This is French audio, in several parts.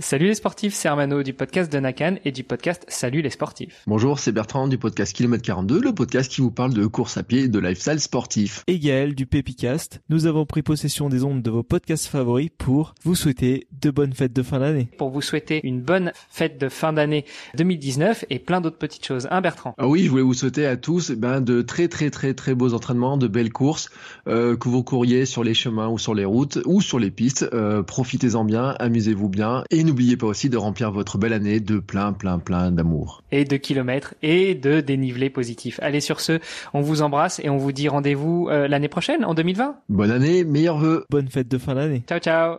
Salut les sportifs, c'est Armano du podcast de Nakan et du podcast Salut les sportifs. Bonjour, c'est Bertrand du podcast Kilomètre 42, le podcast qui vous parle de course à pied et de lifestyle sportif. Et Gaël du Pépicast, nous avons pris possession des ondes de vos podcasts favoris pour vous souhaiter de bonnes fêtes de fin d'année. Pour vous souhaiter une bonne fête de fin d'année 2019 et plein d'autres petites choses. Hein Bertrand? Ah oui, je voulais vous souhaiter à tous eh ben, de très très très très beaux entraînements, de belles courses, euh, que vous couriez sur les chemins ou sur les routes ou sur les pistes. Euh, Profitez-en bien, amusez-vous bien et n'oubliez pas aussi de remplir votre belle année de plein plein plein d'amour. Et de kilomètres et de dénivelé positif. Allez sur ce, on vous embrasse et on vous dit rendez-vous euh, l'année prochaine, en 2020. Bonne année, meilleurs vœux Bonne fête de fin d'année. Ciao ciao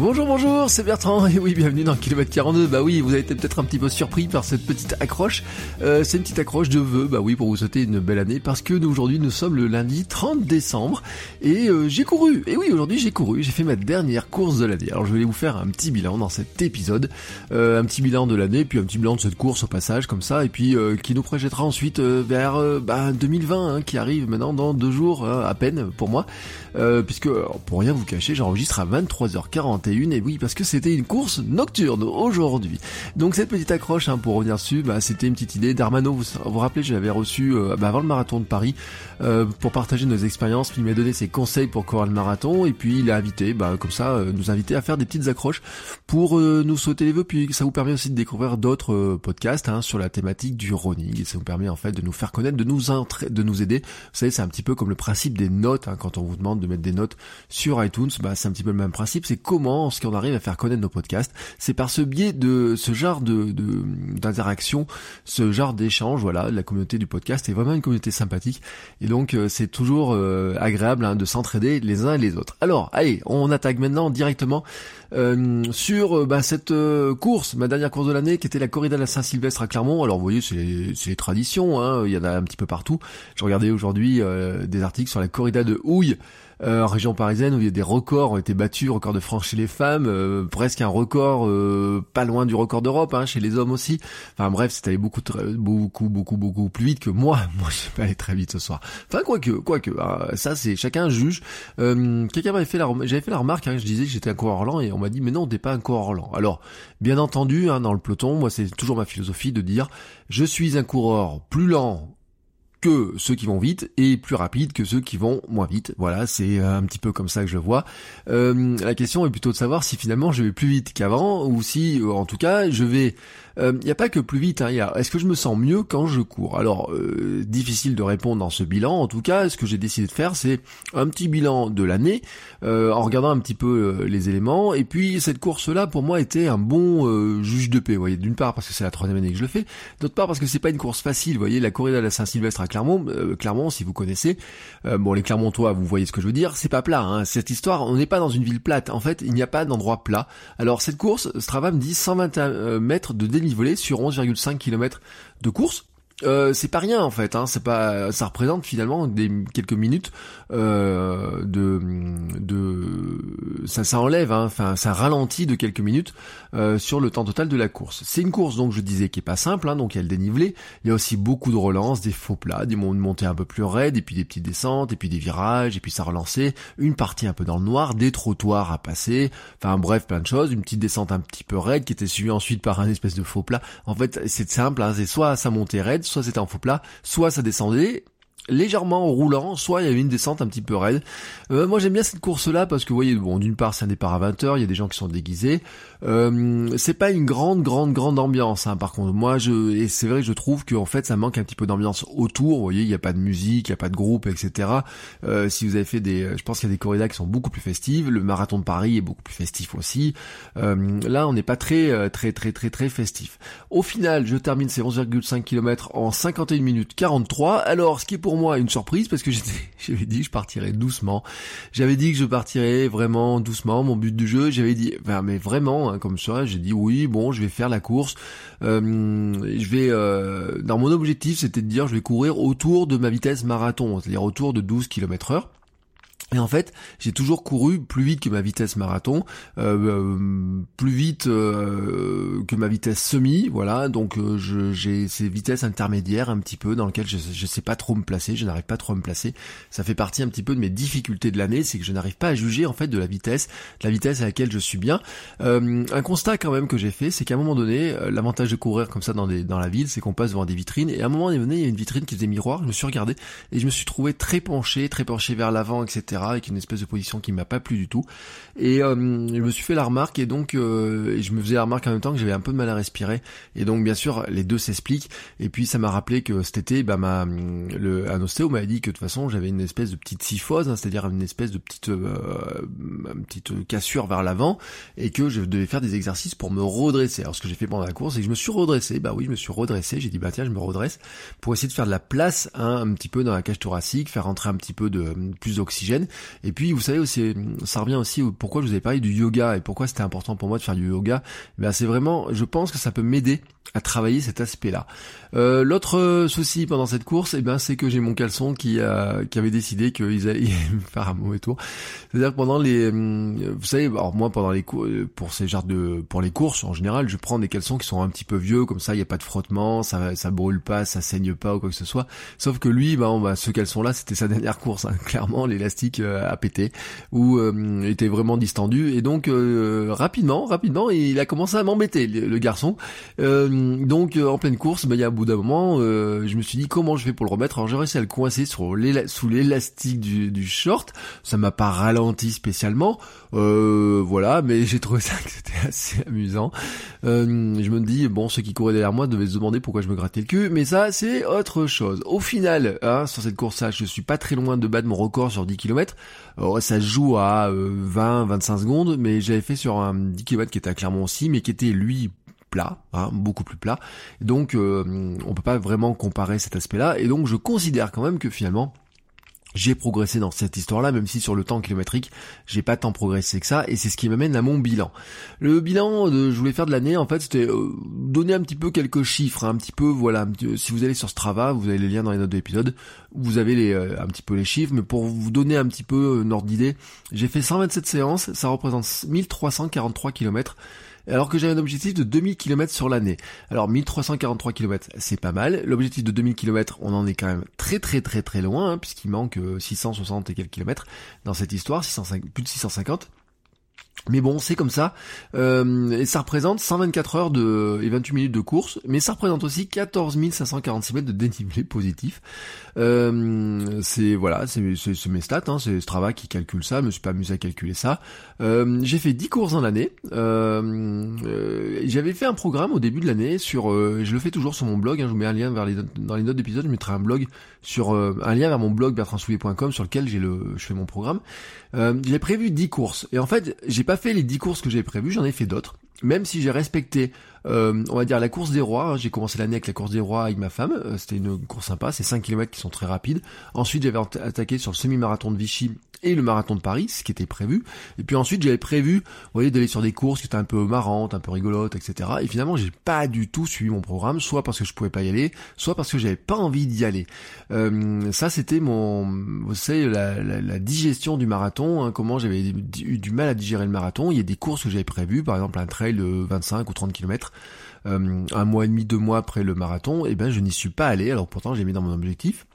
Bonjour, bonjour, c'est Bertrand, et oui, bienvenue dans Kilomètre 42. Bah oui, vous avez été peut-être un petit peu surpris par cette petite accroche. Euh, c'est une petite accroche de vœux, bah oui, pour vous souhaiter une belle année, parce que nous, aujourd'hui, nous sommes le lundi 30 décembre, et euh, j'ai couru. Et oui, aujourd'hui, j'ai couru, j'ai fait ma dernière course de l'année. Alors, je vais vous faire un petit bilan dans cet épisode, euh, un petit bilan de l'année, puis un petit bilan de cette course au passage, comme ça, et puis euh, qui nous projettera ensuite vers bah, 2020, hein, qui arrive maintenant dans deux jours hein, à peine pour moi, puisque, pour rien vous cacher, j'enregistre à 23h41 et oui parce que c'était une course nocturne aujourd'hui. Donc cette petite accroche hein, pour revenir dessus, bah, c'était une petite idée d'Armano. Vous vous rappelez, je l'avais reçu euh, bah, avant le marathon de Paris euh, pour partager nos expériences. Il m'a donné ses conseils pour courir le marathon et puis il a invité, bah, comme ça, euh, nous inviter à faire des petites accroches pour nous sauter les vœux. Puis ça vous permet aussi de découvrir d'autres podcasts hein, sur la thématique du running et ça vous permet en fait de nous faire connaître, de nous de nous aider. Vous savez, c'est un petit peu comme le principe des notes. hein, quand on vous demande de mettre des notes sur iTunes, bah, c'est un petit peu le même principe. C'est comment est-ce qu'on arrive à faire connaître nos podcasts C'est par ce biais de ce genre de d'interaction, ce genre d'échange. Voilà, la communauté du podcast est vraiment une communauté sympathique et donc euh, c'est toujours euh, agréable hein, de s'entraider les uns et les autres. Alors, allez, on attaque maintenant directement euh, sur bah, cette course, ma dernière course de l'année, qui était la corrida de la Saint-Sylvestre à Clermont. Alors vous voyez, c'est les, traditions, hein, il y en a un petit peu partout. Je regardais aujourd'hui des articles sur la corrida de Houille. Euh, région parisienne où il y a des records ont été battus, record de France chez les femmes, euh, presque un record euh, pas loin du record d'Europe, hein, chez les hommes aussi. Enfin bref, c'est allé beaucoup, beaucoup, beaucoup, beaucoup plus vite que moi. Moi, je suis pas allé très vite ce soir. Enfin quoique, quoique, hein, ça c'est chacun juge. Quelqu'un m'avait fait la, j'avais fait la remarque, hein, je disais que j'étais un coureur lent et on m'a dit mais non, t'es pas un coureur lent. Alors bien entendu, hein, dans le peloton, moi c'est toujours ma philosophie de dire je suis un coureur plus lent que ceux qui vont vite et plus rapide que ceux qui vont moins vite. Voilà, c'est euh, un petit peu comme ça que je vois. Euh, la question est plutôt de savoir si finalement je vais plus vite qu'avant ou si, euh, en tout cas, je vais. Il n'y a pas que plus vite. Hein, y a- Est-ce que je me sens mieux quand je cours? Alors, euh, difficile de répondre dans ce bilan. En tout cas, ce que j'ai décidé de faire, c'est un petit bilan de l'année euh, en regardant un petit peu euh, les éléments. Et puis cette course-là, pour moi, était un bon euh, juge de paix. Vous voyez, d'une part parce que c'est la troisième année que je le fais, d'autre part parce que c'est pas une course facile. Vous voyez, la corrida de la Saint-Sylvestre à Clermont, euh, Clermont, si vous connaissez, euh, bon, les Clermontois, vous voyez ce que je veux dire, c'est pas plat. Hein. Cette histoire, on n'est pas dans une ville plate. En fait, il n'y a pas d'endroit plat. Alors cette course, Strava me dit 121 euh, mètres de dénivelé sur 11,5 km de course. Euh, c'est pas rien en fait, hein, c'est pas, ça représente finalement des quelques minutes euh, de, ça, enlève, hein, enfin, ça ralentit de quelques minutes euh, sur le temps total de la course. C'est une course donc je disais qui est pas simple, hein, donc il y a le dénivelé, il y a aussi beaucoup de relances, des faux plats, des mon- montées un peu plus raides, et puis des petites descentes, et puis des virages, et puis ça relançait, une partie un peu dans le noir, des trottoirs à passer, enfin bref plein de choses, une petite descente un petit peu raide qui était suivie ensuite par un espèce de faux plat. En fait c'est simple, hein, c'est soit ça montait raide, soit c'était en faux plat, soit ça descendait légèrement roulant, soit il y avait une descente un petit peu raide. Euh, moi j'aime bien cette course là parce que vous voyez, bon d'une part c'est un départ à 20h, il y a des gens qui sont déguisés. Euh, c'est pas une grande grande grande ambiance hein, par contre. Moi je et c'est vrai que je trouve qu'en fait ça manque un petit peu d'ambiance autour, vous voyez, il n'y a pas de musique, il n'y a pas de groupe, etc. Euh, si vous avez fait des je pense qu'il y a des corridas qui sont beaucoup plus festives, le marathon de Paris est beaucoup plus festif aussi. Euh, là on n'est pas très euh, très très très très festif. Au final, je termine ces 11,5 km en 51 minutes 43. Alors ce qui est pour pour moi une surprise parce que j'avais dit que je partirais doucement. J'avais dit que je partirais vraiment doucement. Mon but du jeu, j'avais dit, mais vraiment, hein, comme ça, j'ai dit oui, bon, je vais faire la course. Euh, je vais, euh, dans mon objectif, c'était de dire, je vais courir autour de ma vitesse marathon, c'est-à-dire autour de 12 km heure. Et en fait, j'ai toujours couru plus vite que ma vitesse marathon, euh, euh plus vite euh, que ma vitesse semi, voilà. Donc euh, j'ai ces vitesses intermédiaires un petit peu dans lesquelles je, je sais pas trop me placer, je n'arrive pas trop à me placer. Ça fait partie un petit peu de mes difficultés de l'année, c'est que je n'arrive pas à juger en fait de la vitesse, de la vitesse à laquelle je suis bien. un constat quand même que j'ai fait, c'est qu'à un moment donné, l'avantage de courir comme ça dans, des, dans la ville, c'est qu'on passe devant des vitrines. Et à un moment donné, il y a une vitrine qui faisait miroir. Je me suis regardé et je me suis trouvé très penché, très penché vers l'avant, etc avec une espèce de position qui m'a pas plu du tout. Et euh, je me suis fait la remarque et donc euh, je me faisais la remarque en même temps que j'avais un peu de mal à respirer. Et donc bien sûr les deux s'expliquent. Et puis ça m'a rappelé que cet été, bah, ma, le, un ostéo m'avait dit que de toute façon j'avais une espèce de petite syphose, hein, c'est-à-dire une espèce de petite, euh, petite cassure vers l'avant et que je devais faire des exercices pour me redresser. Alors ce que j'ai fait pendant la course, c'est que je me suis redressé. Bah oui, je me suis redressé. J'ai dit bah tiens, je me redresse pour essayer de faire de la place hein, un petit peu dans la cage thoracique, faire rentrer un petit peu de plus d'oxygène. Et puis vous savez aussi, ça revient aussi pourquoi je vous ai parlé du yoga et pourquoi c'était important pour moi de faire du yoga. Ben c'est vraiment, je pense que ça peut m'aider à travailler cet aspect-là. Euh, L'autre euh, souci pendant cette course, eh ben, c'est que j'ai mon caleçon qui, a, qui avait décidé qu'ils allaient me faire un mauvais tour. C'est-à-dire que pendant les, euh, vous savez, alors moi pendant les cours, euh, pour ces genres de, pour les courses en général, je prends des caleçons qui sont un petit peu vieux, comme ça il n'y a pas de frottement, ça, ça brûle pas, ça saigne pas ou quoi que ce soit. Sauf que lui, ben, bah, ce caleçon-là, c'était sa dernière course. Hein. Clairement, l'élastique a pété ou était vraiment distendu et donc rapidement, rapidement, il a commencé à m'embêter le, garçon. donc en pleine course, ben, il y a un bout d'un moment, euh, je me suis dit comment je fais pour le remettre? Alors j'ai réussi à le coincer sur sous l'élastique du, short. Ça m'a pas ralenti spécialement, euh, voilà, mais j'ai trouvé ça que c'était assez amusant. Euh, je me dis bon, ceux qui couraient derrière moi devaient se demander pourquoi je me grattais le cul, mais ça c'est autre chose. Au final, hein, sur cette course-là, je suis pas très loin de battre mon record sur 10 km. Alors, ça joue à 20-25 secondes, mais j'avais fait sur un 10 km qui était à Clermont aussi, mais qui était lui plat, hein, beaucoup plus plat. Donc euh, on peut pas vraiment comparer cet aspect-là. Et donc je considère quand même que finalement j'ai progressé dans cette histoire-là, même si sur le temps kilométrique, j'ai pas tant progressé que ça, et c'est ce qui m'amène à mon bilan. Le bilan de, je voulais faire de l'année, en fait, c'était euh, donner un petit peu quelques chiffres, hein, un petit peu, voilà, si vous allez sur Strava, vous avez les liens dans les notes de l'épisode, vous avez euh, un petit peu les chiffres, mais pour vous donner un petit peu une ordre d'idée, j'ai fait 127 séances, ça représente 1343 kilomètres, alors que j'avais un objectif de 2000 km sur l'année. Alors 1343 km, c'est pas mal. L'objectif de 2000 km, on en est quand même très très très très loin, hein, puisqu'il manque 660 euh, et quelques kilomètres dans cette histoire, 605, plus de 650. Mais bon, c'est comme ça. Euh, et ça représente 124 heures de, et 28 minutes de course, mais ça représente aussi 14 546 mètres de dénivelé positif. Euh, c'est voilà, c'est mes stats, hein, c'est Strava qui calcule ça. Je me suis pas amusé à calculer ça. Euh, j'ai fait 10 courses dans l'année. Euh, J'avais fait un programme au début de l'année sur, euh, je le fais toujours sur mon blog. Hein, je vous mets un lien vers les dans les notes d'épisode. Je mettrai un blog sur euh, un lien vers mon blog bertrandsoulier.com sur lequel j'ai le, je fais mon programme. j'ai prévu 10 courses et en fait j'ai pas fait les 10 courses que j'avais prévues, j'en ai fait d'autres. Même si j'ai respecté, euh, on va dire, la course des rois, hein, j'ai commencé l'année avec la course des rois avec ma femme, euh, c'était une course sympa, c'est 5 km qui sont très rapides. Ensuite j'avais attaqué sur le semi-marathon de Vichy et le marathon de Paris, ce qui était prévu. Et puis ensuite, j'avais prévu, vous voyez, d'aller sur des courses qui étaient un peu marrantes, un peu rigolotes, etc. Et finalement, j'ai pas du tout suivi mon programme, soit parce que je pouvais pas y aller, soit parce que j'avais pas envie d'y aller. Euh, ça, c'était mon, vous savez, la, la, digestion du marathon, hein, comment j'avais eu du mal à digérer le marathon. Il y a des courses que j'avais prévues, par exemple un trail de 25 ou 30 km. Euh, un mois et demi, deux mois après le marathon, et eh ben je n'y suis pas allé. Alors pourtant j'ai mis dans mon objectif.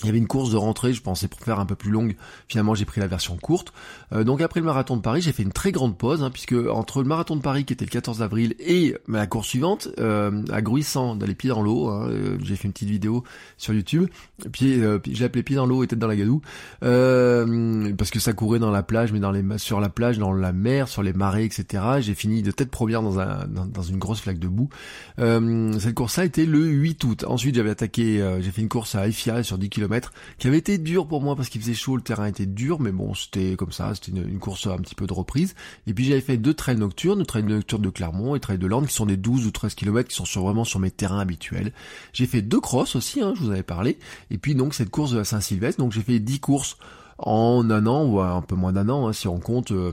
Il y avait une course de rentrée, je pensais pour faire un peu plus longue. Finalement, j'ai pris la version courte. Euh, donc après le marathon de Paris, j'ai fait une très grande pause, hein, puisque entre le marathon de Paris qui était le 14 avril et la course suivante, euh, à Gruissant, dans les pieds dans l'eau, hein, euh, j'ai fait une petite vidéo sur YouTube. Puis j'ai appelé pieds dans l'eau et tête dans la gadoue, parce que ça courait dans la plage, mais dans les sur la plage, dans la mer, sur les marées, etc. J'ai fini de tête première dans, un, dans, une grosse flaque de boue. cette course-là était le 8 août. Ensuite, j'avais attaqué, j'ai fait une course à Ifia sur 10 km qui avait été dur pour moi parce qu'il faisait chaud, le terrain était dur, mais bon, c'était comme ça, c'était une, course un petit peu de reprise. Et puis j'avais fait deux trails nocturnes, le trail nocturne de Clermont et trail de Lande, qui sont des 12 ou 13 km, qui sont sur, vraiment sur mes terrains habituels. J'ai fait deux crosses aussi, hein, je vous avais parlé, et puis donc cette course de la Saint-Sylvestre, donc j'ai fait 10 courses en un an, ou un peu moins d'un an, hein, si on compte, euh,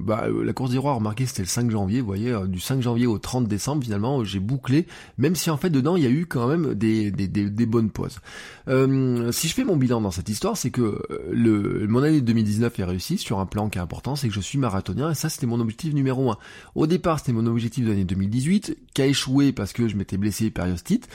bah, euh, la course des rois, remarquez, c'était le 5 janvier, vous voyez, euh, du 5 janvier au 30 décembre, finalement, j'ai bouclé, même si en fait, dedans, il y a eu quand même des, des, des, bonnes pauses. si je fais mon bilan dans cette histoire, c'est que le, mon année 2019 est réussie sur un plan qui est important, c'est que je suis marathonien, et ça, c'était mon objectif numéro un. Au départ, c'était mon objectif de l'année 2018, qui a échoué parce que je m'étais blessé périostite,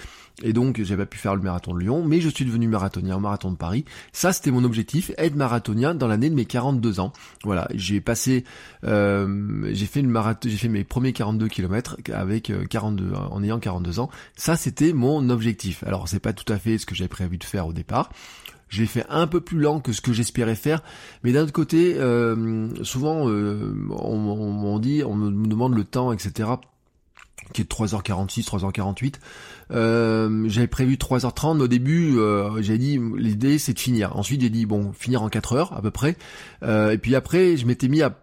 et donc j'ai pas pu faire le marathon de Lyon, mais je suis devenu marathonien au marathon de Paris. Ça c'était mon objectif, être marathonien dans l'année de mes 42 ans. Voilà, j'ai passé, euh, j'ai fait une marathon, j'ai fait mes premiers 42 km avec 42, euh, en ayant 42 ans. Ça c'était mon objectif. Alors c'est pas tout à fait ce que j'avais prévu de faire au départ. J'ai fait un peu plus lent que ce que j'espérais faire, mais d'un autre côté, euh, souvent on, on, dit, on me demande le temps, etc qui est de 3h46, 3h48. Euh, j'avais prévu 3h30, mais au début, euh, j'ai dit l'idée c'est de finir. Ensuite, j'ai dit bon, finir en 4 heures à peu près. Euh, et puis après, je m'étais mis à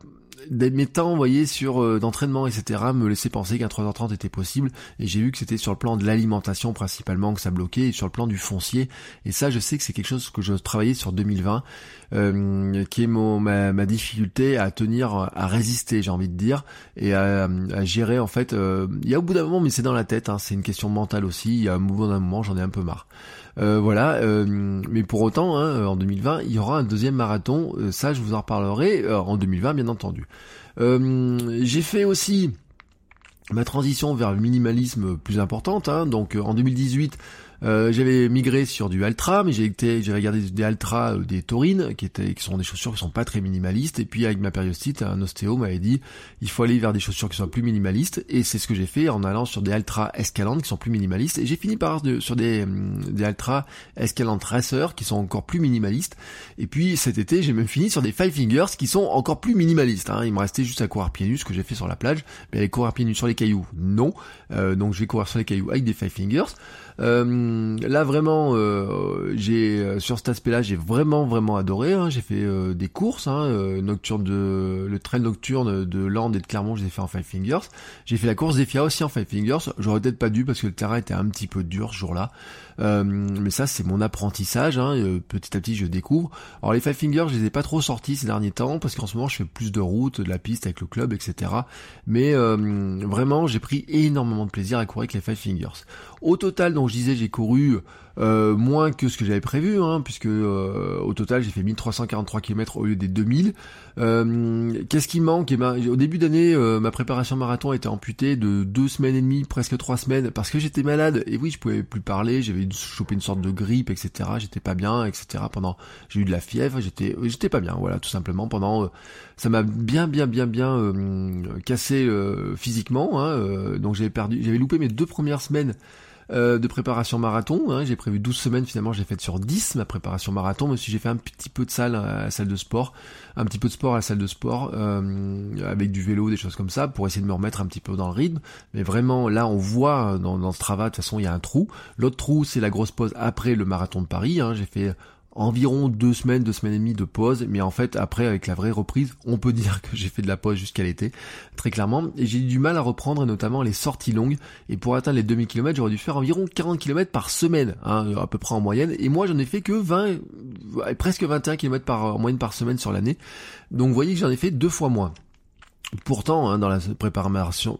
mes temps, vous voyez, sur euh, d'entraînement, etc., me laisser penser qu'un 3h30 était possible. Et j'ai vu que c'était sur le plan de l'alimentation principalement que ça bloquait, et sur le plan du foncier. Et ça, je sais que c'est quelque chose que je travaillais sur 2020, euh, qui est mon, ma, difficulté à tenir, à résister, j'ai envie de dire, et à, gérer, en fait. Euh, il y a au bout d'un moment, mais c'est dans la tête, hein, c'est une question mentale aussi. Il y a un mouvement d'un moment, j'en ai un peu marre. Euh, voilà, mais pour autant, hein, en 2020, il y aura un deuxième marathon. Ça, je vous en reparlerai en 2020, bien entendu. J'ai fait aussi ma transition vers le minimalisme plus importante. Hein, donc en 2018, euh, j'avais migré sur du Altra, mais j'ai regardé des Altra, euh, des Taurines, qui étaient, qui sont des chaussures qui sont pas très minimalistes. Et puis avec ma périostite, un ostéo m'avait dit, il faut aller vers des chaussures qui soient plus minimalistes. Et c'est ce que j'ai fait en allant sur des Altra Escalante qui sont plus minimalistes. Et j'ai fini par sur des, hum, des Altra Escalante Racer qui sont encore plus minimalistes. Et puis cet été, j'ai même fini sur des Five Fingers qui sont encore plus minimalistes. Hein. Il me restait juste à courir pieds nus, ce que j'ai fait sur la plage. Mais courir pieds nus sur les cailloux, non. Euh, donc je vais courir sur les cailloux avec des Five Fingers. Euh, là vraiment, euh, j'ai euh, sur cet aspect-là, j'ai vraiment vraiment adoré. Hein. J'ai fait des courses hein, nocturne de le trail nocturne de Land et de Clermont, je l'ai fait en Five Fingers. J'ai fait la course des FIA aussi en Five Fingers. J'aurais peut-être pas dû parce que le terrain était un petit peu dur ce jour-là. Euh, mais ça, c'est mon apprentissage. Hein, petit à petit, je découvre. Alors les Five Fingers, je les ai pas trop sortis ces derniers temps parce qu'en ce moment, je fais plus de routes, de la piste avec le club, etc. Mais vraiment, j'ai pris énormément de plaisir à courir avec les Five Fingers. Au total, donc je disais, j'ai couru euh, moins que ce que j'avais prévu, hein, puisque euh, au total j'ai fait 1343 km au lieu des 2000. Euh, Qu'est-ce qui manque? Eh ben, Au début d'année, euh, ma préparation marathon a été amputée de deux semaines et demie, presque trois semaines, parce que j'étais malade. Et oui, je pouvais plus parler, j'avais chopé une sorte de grippe, etc. J'étais pas bien, etc. Pendant, j'ai eu de la fièvre, j'étais, j'étais pas bien, voilà, tout simplement. Pendant, ça m'a bien, bien, bien, bien cassé physiquement. Hein, donc j'avais perdu, j'avais loupé mes deux premières semaines euh, de préparation marathon. Hein. J'ai prévu 12 semaines, finalement j'ai fait sur 10 ma préparation marathon, même si j'ai fait un petit peu de salle à la salle de sport, un petit peu de sport à la salle de sport, euh, avec du vélo, des choses comme ça, pour essayer de me remettre un petit peu dans le rythme. Mais vraiment, là on voit dans, dans ce travail, de toute façon il y a un trou. L'autre trou, c'est la grosse pause après le marathon de Paris. Hein. J'ai fait environ deux semaines, deux semaines et demie de pause, mais en fait après avec la vraie reprise, on peut dire que j'ai fait de la pause jusqu'à l'été, très clairement, et j'ai eu du mal à reprendre notamment les sorties longues, et pour atteindre les 2000 km j'aurais dû faire environ 40 km par semaine, hein, à peu près en moyenne, et moi j'en ai fait que 20, presque 21 km par, en moyenne par semaine sur l'année, donc vous voyez que j'en ai fait deux fois moins. Pourtant, hein, dans la préparation,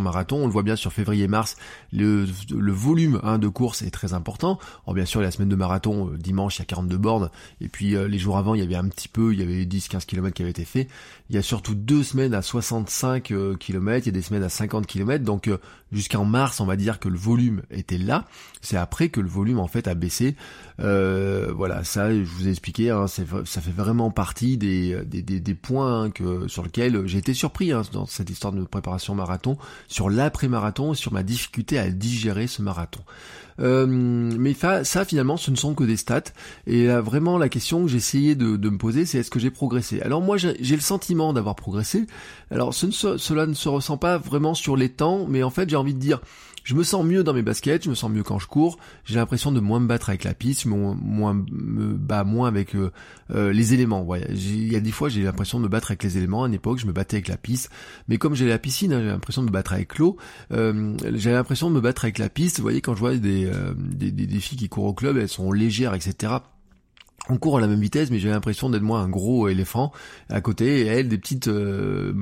marathon, on le voit bien sur février-mars, le, le, volume hein, de course est très important. Alors bien sûr, la semaine de marathon, euh, dimanche, il y a 42 bornes, et puis euh, les jours avant, il y avait un petit peu, il y avait 10-15 km qui avaient été faits. Il y a surtout deux semaines à 65 euh, km, il y a des semaines à 50 km, donc jusqu'en mars, on va dire que le volume était là. C'est après que le volume en fait a baissé. voilà, ça, je vous ai expliqué, hein, ça fait vraiment partie des, des, des, points que, sur lesquels j'ai été surpris hein, dans cette histoire de préparation marathon, sur l'après-marathon, sur ma difficulté à digérer ce marathon. Euh, mais ça, finalement, ce ne sont que des stats. Et là, vraiment, la question que j'ai essayé de, me poser, c'est est-ce que j'ai progressé? Alors moi, j'ai le sentiment d'avoir progressé. Alors cela ne se ressent pas vraiment sur les temps, mais en fait, j'ai envie de dire, je me sens mieux dans mes baskets, je me sens mieux quand je cours, j'ai l'impression de moins me battre avec la piste, moins, moins me bats moins avec euh, euh, les éléments. Il y a des fois j'ai l'impression de me battre avec les éléments. À une époque, je me battais avec la piste, mais comme j'ai la piscine, hein, j'ai l'impression de me battre avec l'eau. Euh, j'ai l'impression de me battre avec la piste. Vous voyez, quand je vois des, des, des filles qui courent au club, elles sont légères, etc on court à la même vitesse, mais j'ai l'impression d'être moi un gros éléphant à côté, et elle des petites euh,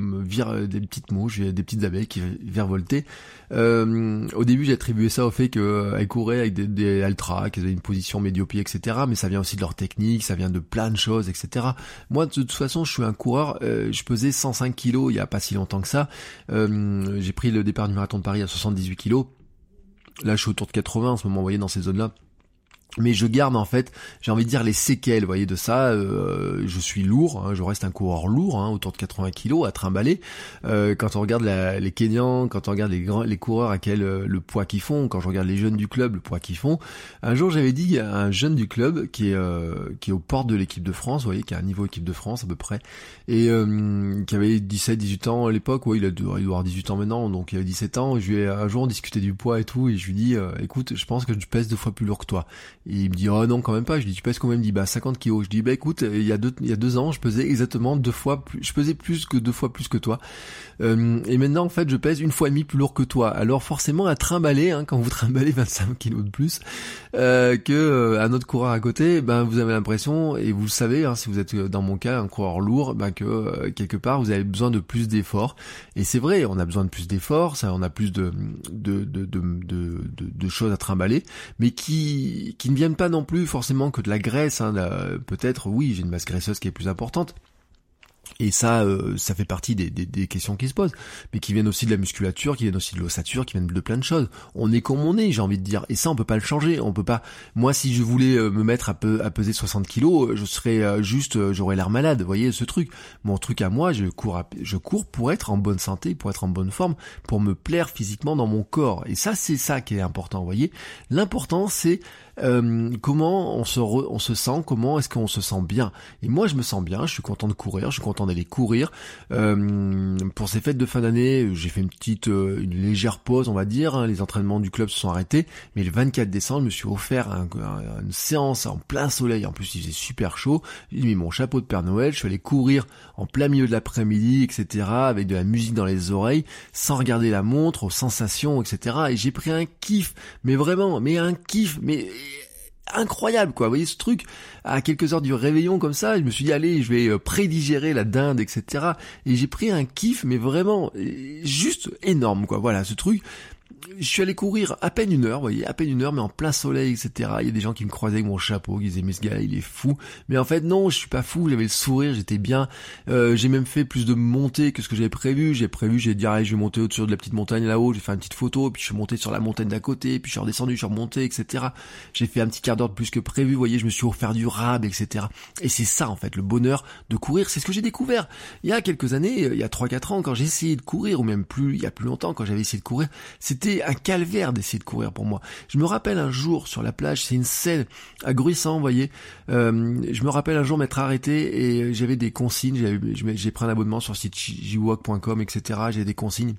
des petites mouches, des petites abeilles qui virevoltaient. Euh, au début, j'ai attribué ça au fait qu'elles euh, couraient avec des, des ultras, qu'elles avaient une position médiopie, etc. Mais ça vient aussi de leur technique, ça vient de plein de choses, etc. Moi, de toute façon, je suis un coureur. Euh, je pesais 105 kilos il y a pas si longtemps que ça. j'ai pris le départ du marathon de Paris à 78 kilos. Là, je suis autour de 80 en ce moment, vous voyez, dans ces zones-là mais je garde en fait, j'ai envie de dire les séquelles, vous voyez, de ça. Euh, je suis lourd, hein, je reste un coureur lourd, hein, autour de 80 kilos à trimballer. Euh, quand on regarde les Kenyans, quand on regarde les grands, les coureurs à quel euh, le poids qu'ils font, quand je regarde les jeunes du club, le poids qu'ils font. Un jour, j'avais dit à un jeune du club qui est qui est aux portes de l'équipe de France, vous voyez, qui a un niveau équipe de France à peu près, et qui avait 17, 18 ans à l'époque. Ouais, il a il doit avoir 18 ans maintenant, donc il a 17 ans. Je lui ai un jour on discutait du poids et tout, et je lui dis, écoute, je pense que je pèse deux fois plus lourd que toi il me dit oh non quand même pas. Je dis tu pèses combien Il me dit bah 50 kilos. Je dis bah écoute il y a deux il y a deux ans je pesais exactement deux fois plus je pesais plus que deux fois plus que toi. Euh, et maintenant en fait je pèse une fois et demi plus lourd que toi. Alors forcément à trimballer hein, quand vous trimballez 25 kilos de plus euh, que euh, un autre coureur à côté, ben vous avez l'impression et vous le savez hein, si vous êtes dans mon cas un coureur lourd, ben que euh, quelque part vous avez besoin de plus d'efforts. Et c'est vrai on a besoin de plus d'efforts, ça on a plus de de, de de, de, de, choses à trimballer, mais qui qui ne viennent pas non plus forcément que de la graisse. Hein, peut-être, oui, j'ai une masse graisseuse qui est plus importante, et ça, euh, ça fait partie des, des, questions qui se posent, mais qui viennent aussi de la musculature, qui viennent aussi de l'ossature, qui viennent de plein de choses. On est comme on est, j'ai envie de dire, et ça on peut pas le changer. On peut pas. Moi, si je voulais euh, me mettre à, peu, à peser 60 kilos, je serais euh, juste, j'aurais l'air malade. Vous voyez ce truc. Mon truc à moi, je cours, je cours pour être en bonne santé, pour être en bonne forme, pour me plaire physiquement dans mon corps. Et ça, c'est ça qui est important. Vous voyez, l'important c'est euh, comment on se, on se sent, comment est-ce qu'on se sent bien. Et moi, je me sens bien, je suis content de courir, je suis content d'aller courir. Euh, pour ces fêtes de fin d'année, j'ai fait une petite, euh, une légère pause, on va dire. Hein. Les entraînements du club se sont arrêtés, mais le 24 décembre, je me suis offert une séance en plein soleil. En plus, il faisait super chaud. J'ai mis mon chapeau de Père Noël, je suis allé courir en plein milieu de l'après-midi, etc., avec de la musique dans les oreilles, sans regarder la montre, aux sensations, etc. Et j'ai pris un kiff, mais vraiment, mais un kiff, mais incroyable quoi. Vous voyez ce truc à quelques heures du réveillon comme ça, je me suis dit allez, je vais euh, prédigérer la dinde, etc. Et j'ai pris un kiff, mais vraiment juste énorme quoi. Voilà ce truc je suis allé courir à peine une heure, vous voyez, à peine une heure, mais en plein soleil, etc. Il y a des gens qui me croisaient avec mon chapeau, qui disaient mais ce gars il est fou. Mais en fait non, je suis pas fou, j'avais le sourire, j'étais bien. Euh, j'ai même fait plus de montées que ce que j'avais prévu. J'ai prévu, j'ai dit allez, je vais monter au-dessus de la petite montagne là-haut, j'ai fait une petite photo, puis je suis monté sur la montagne d'à côté, puis je suis redescendu, je suis remonté, etc. J'ai fait un petit quart d'heure de plus que prévu, vous voyez, je me suis offert du rab, etc. Et c'est ça en fait, le bonheur de courir, c'est ce que j'ai découvert. Il y a quelques années, il y a 3-4 ans, quand j'ai essayé de courir, ou même plus, il y a plus longtemps, quand j'avais essayé de courir, c'était un calvaire d'essayer de courir pour moi. Je me rappelle un jour sur la plage, c'est une scène à vous voyez. Euh, je me rappelle un jour m'être arrêté et j'avais des consignes. J'ai pris un abonnement sur site jwalk.com, etc. J'ai des consignes.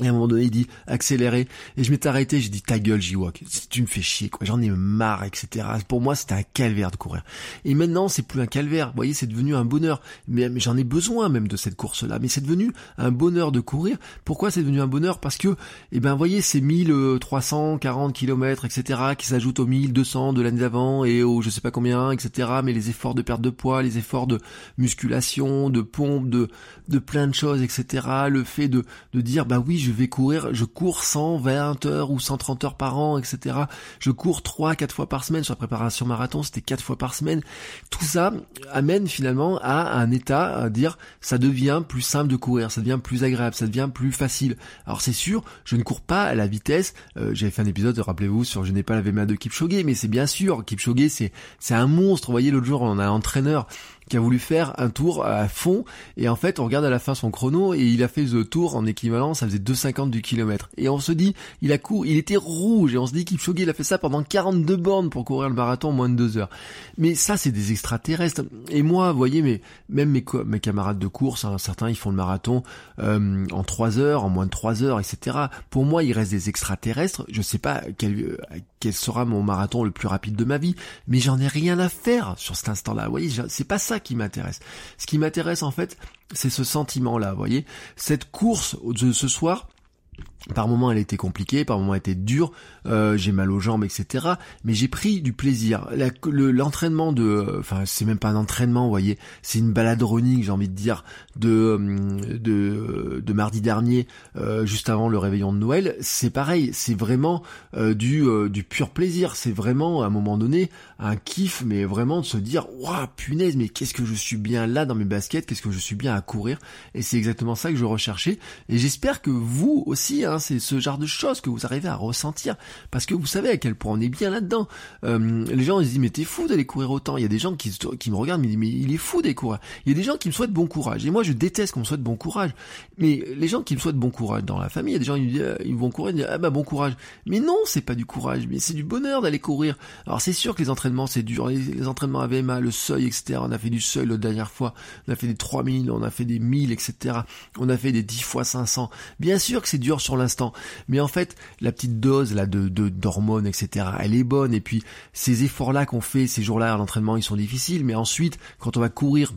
Et à un moment donné, il dit accélérer. Et je m'étais arrêté, j'ai dit ta gueule, J-Walk. Tu me fais chier, quoi. J'en ai marre, etc. Pour moi, c'était un calvaire de courir. Et maintenant, c'est plus un calvaire. Vous voyez, c'est devenu un bonheur. Mais, j'en ai besoin même de cette course-là. Mais c'est devenu un bonheur de courir. Pourquoi c'est devenu un bonheur? Parce que, eh ben, vous voyez, ces 1340 km, etc., qui s'ajoutent aux 1200 de l'année d'avant et aux je sais pas combien, etc. Mais les efforts de perte de poids, les efforts de musculation, de pompe, de, de plein de choses, etc. Le fait de, de dire, bah oui, je vais courir, je cours 120 heures ou 130 heures par an, etc. Je cours 3, 4 fois par semaine sur la préparation marathon, c'était 4 fois par semaine. Tout ça amène finalement à un état à dire ça devient plus simple de courir, ça devient plus agréable, ça devient plus facile. Alors c'est sûr, je ne cours pas à la vitesse. Euh, J'avais fait un épisode, rappelez-vous, sur je n'ai pas la VMA de Kipchoge, mais c'est bien sûr Kipchoge, c'est c'est un monstre. Vous voyez, l'autre jour on a un entraîneur qui a voulu faire un tour à fond et en fait on regarde à la fin son chrono et il a fait le tour en équivalent, ça faisait 2,50 du kilomètre. Et on se dit, il a couru, il était rouge et on se dit Kipchoge il a fait ça pendant 42 bornes pour courir le marathon en moins de 2 heures. Mais ça c'est des extraterrestres. Et moi, vous voyez, mais même mes, camarades de course, hein, certains ils font le marathon euh, en 3 heures, en moins de 3 heures, etc. Pour moi, il reste des extraterrestres. Je sais pas quel, euh, quel sera mon marathon le plus rapide de ma vie, mais j'en ai rien à faire sur cet instant-là. Vous voyez, c'est pas ça qui m'intéresse. Ce qui m'intéresse en fait, c'est ce sentiment-là. Vous voyez, cette course de ce soir, par moments, elle était compliquée, par moments, elle était dure. Euh, j'ai mal aux jambes, etc. Mais j'ai pris du plaisir. L'entraînement de, enfin, c'est même pas un entraînement, vous voyez, c'est une balade j'ai envie de dire, de de, de mardi dernier, euh, juste avant le réveillon de Noël. C'est pareil, c'est vraiment euh, du du pur plaisir. C'est vraiment à un moment donné un kiff, mais vraiment de se dire, waouh, punaise, mais qu'est-ce que je suis bien là dans mes baskets, qu'est-ce que je suis bien à courir. Et c'est exactement ça que je recherchais. Et j'espère que vous aussi. Hein, Hein, c'est ce genre de choses que vous arrivez à ressentir parce que vous savez à quel point on est bien là-dedans. Euh, les gens ils se disent mais t'es fou d'aller courir autant. Il y a des gens qui, qui me regardent mais, mais il est fou d'aller courir. Il y a des gens qui me souhaitent bon courage et moi je déteste qu'on me souhaite bon courage. Mais les gens qui me souhaitent bon courage dans la famille, il y a des gens ils, ils vont courir, ils disent ah bah bon courage. Mais non c'est pas du courage, mais c'est du bonheur d'aller courir. Alors c'est sûr que les entraînements c'est dur, les, entraînements à VMA, le seuil etc. On a fait du seuil la dernière fois, on a fait des 3000, on a fait des 1000 etc. On a fait des 10 fois 500. Bien sûr que c'est dur sur Mais en fait, la petite dose là de d'hormones, etc., elle est bonne. Et puis ces efforts-là qu'on fait ces jours-là à l'entraînement, ils sont difficiles. Mais ensuite, quand on va courir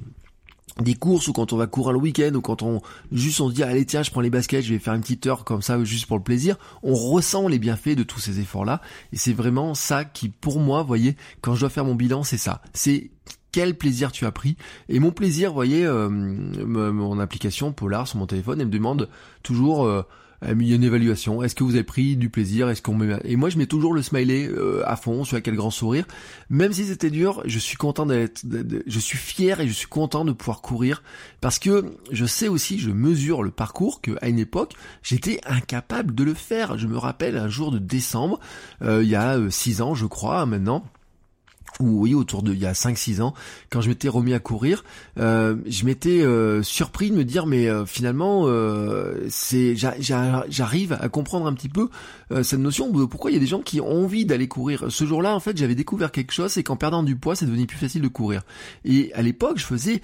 des courses ou quand on va courir le week-end ou quand on juste on se dit allez tiens je prends les baskets je vais faire une petite heure comme ça juste pour le plaisir on ressent les bienfaits de tous ces efforts là et c'est vraiment ça qui pour moi voyez quand je dois faire mon bilan c'est ça c'est quel plaisir tu as pris. Et mon plaisir, voyez, euh, mon application Polar sur mon téléphone, elle me demande toujours, euh, il y a une évaluation. Est-ce que vous avez pris du plaisir? Est-ce qu'on met... Et moi, je mets toujours le smiley euh, à fond, sur quel grand sourire. Même si c'était dur, je suis content d'être, je suis fier et je suis content de pouvoir courir parce que je sais aussi, je mesure le parcours que à une époque, j'étais incapable de le faire. Je me rappelle un jour de décembre, il y a six ans, je crois, maintenant ou oui, autour de il y a 5-6 ans, quand je m'étais remis à courir, euh, je m'étais euh, surpris de me dire mais euh, finalement c'est j'arrive à comprendre un petit peu cette notion de pourquoi il y a des gens qui ont envie d'aller courir. Ce jour-là, en fait, j'avais découvert quelque chose, c'est qu'en perdant du poids, c'est devenu plus facile de courir. Et à l'époque, je faisais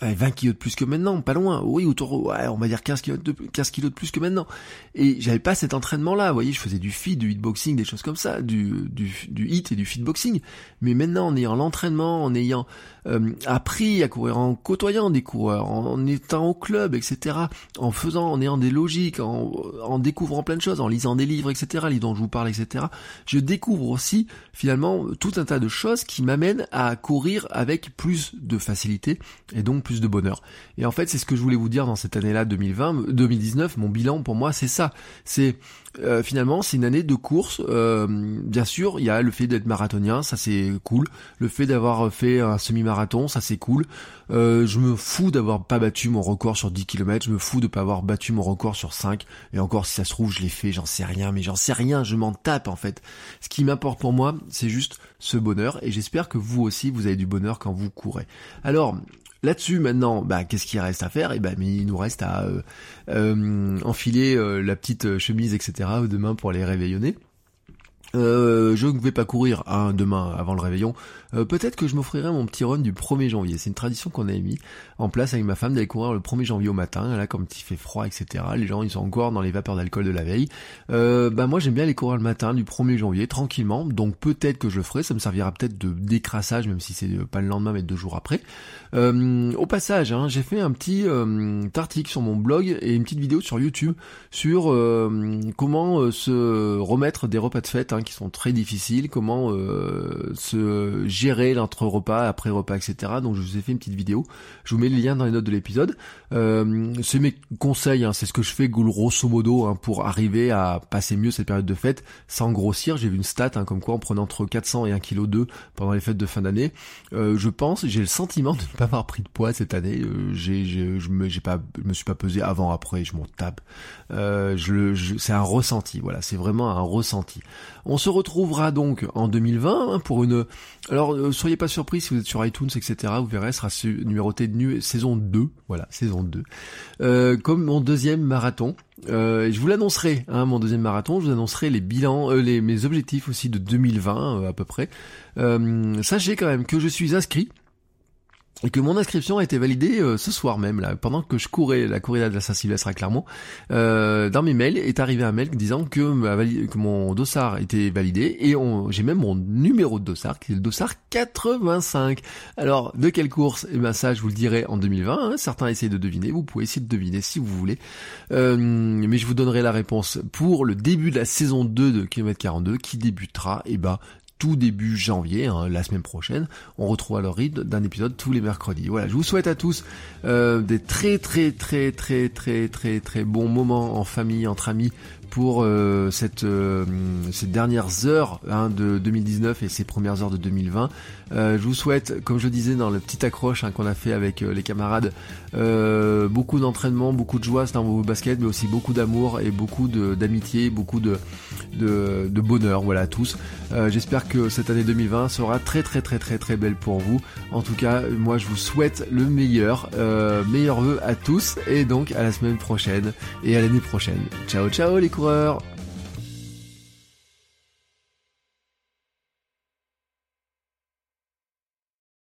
20 kilos de plus que maintenant, pas loin. Oui, autour, ouais, on va dire 15 kilos de, 15 kilos plus que maintenant. Et j'avais pas cet entraînement-là. Vous voyez, je faisais du fit, du hitboxing, des choses comme ça, du, hit et du fitboxing. Mais maintenant, en ayant l'entraînement, en ayant euh, appris à courir, en côtoyant des coureurs, en, étant au club, etc., en faisant, en ayant des logiques, en, en découvrant plein de choses, en lisant des livres, etc., les dont je vous parle, etc., je découvre aussi, finalement, tout un tas de choses qui m'amènent à courir avec plus de facilité et donc plus de bonheur. Et en fait, c'est ce que je voulais vous dire dans cette année-là 2020, 2019. Mon bilan pour moi, c'est ça. C'est euh, finalement, c'est une année de course. Euh, bien sûr, il y a le fait d'être marathonien, ça c'est cool. Le fait d'avoir fait un semi-marathon, ça c'est cool. Euh, je me fous d'avoir pas battu mon record sur 10 km, je me fous de pas avoir battu mon record sur 5. Et encore, si ça se trouve, je l'ai fait, j'en sais rien, mais j'en sais rien, je m'en tape en fait. Ce qui m'importe pour moi, c'est juste ce bonheur. Et j'espère que vous aussi, vous avez du bonheur quand vous courez. Alors, Là-dessus, maintenant, bah, qu'est-ce qu'il reste à faire? Et eh ben, mais il nous reste à euh, euh, enfiler euh, la petite chemise, etc. demain pour aller réveillonner. Je ne vais pas courir hein, demain avant le réveillon. Peut-être que je m'offrirai mon petit run du 1er janvier. C'est une tradition qu'on a mis en place avec ma femme d'aller courir le 1er janvier au matin. Là, comme il fait froid, etc. Les gens, ils sont encore dans les vapeurs d'alcool de la veille. Euh, bah moi, j'aime bien aller courir le matin du 1er janvier, tranquillement. Donc peut-être que je le ferai. Ça me servira peut-être de décrassage, même si c'est pas le lendemain, mais deux jours après. Euh, au passage, hein, j'ai fait un petit article sur mon blog et une petite vidéo sur YouTube sur comment se remettre des repas de fête. Hein, qui sont très difficiles, comment euh, se gérer l'entre-repas, après-repas, etc. Donc je vous ai fait une petite vidéo. Mets le lien dans les notes de l'épisode. Euh, c'est mes conseils, hein, c'est ce que je fais grosso modo hein, pour arriver à passer mieux cette période de fête sans grossir. J'ai vu une stat hein, comme quoi en prenant entre 400 et 1 kg 2 pendant les fêtes de fin d'année. Euh, je pense, j'ai le sentiment de ne pas avoir pris de poids cette année. Euh, je me, me suis pas pesé avant après, je m'en tape. C'est un ressenti, voilà, c'est vraiment un ressenti. On se retrouvera donc en 2020 hein, pour une... Alors, soyez pas surpris si vous êtes sur iTunes, etc. Vous verrez, sera numéroté de nu saison 2. Voilà, saison 2. Euh, comme mon deuxième marathon. Euh, je vous l'annoncerai, hein, mon deuxième marathon. Je vous annoncerai les bilans, euh, les, mes objectifs aussi de 2020 à peu près. sachez quand même que je suis inscrit et que mon inscription a été validée euh, ce soir même, là, pendant que je courais la corrida de la Saint-Sylvestre à Clermont. Euh, dans mes mails est arrivé un mail disant que, que mon dossard était validé et j'ai même mon numéro de dossard qui est le dossard 85. Alors de quelle course? Eh ben ça je vous le dirai en 2020. Hein. Certains essayent de deviner, vous pouvez essayer de deviner si vous voulez. Euh, mais je vous donnerai la réponse pour le début de la saison 2 de Kilomètre 42 qui débutera et eh ben tout début janvier, hein, la semaine prochaine. On retrouve le rythme d'un épisode tous les mercredis. Voilà, je vous souhaite à tous euh, des très très très très très très très bons moments en famille, entre amis, pour euh, euh, ces dernières heures hein, de 2019 et ces premières heures de 2020. Euh, je vous souhaite, comme je disais dans le petit accroche hein, qu'on a fait avec les camarades, beaucoup d'entraînement, beaucoup de joie dans vos baskets, mais aussi beaucoup d'amour et beaucoup d'amitié, beaucoup de, bonheur, voilà à tous. J'espère que cette année 2020 sera très très très très très belle pour vous. En tout cas, moi je vous souhaite le meilleur, meilleur vœu à tous et donc à la semaine prochaine et à l'année prochaine. Ciao ciao les coureurs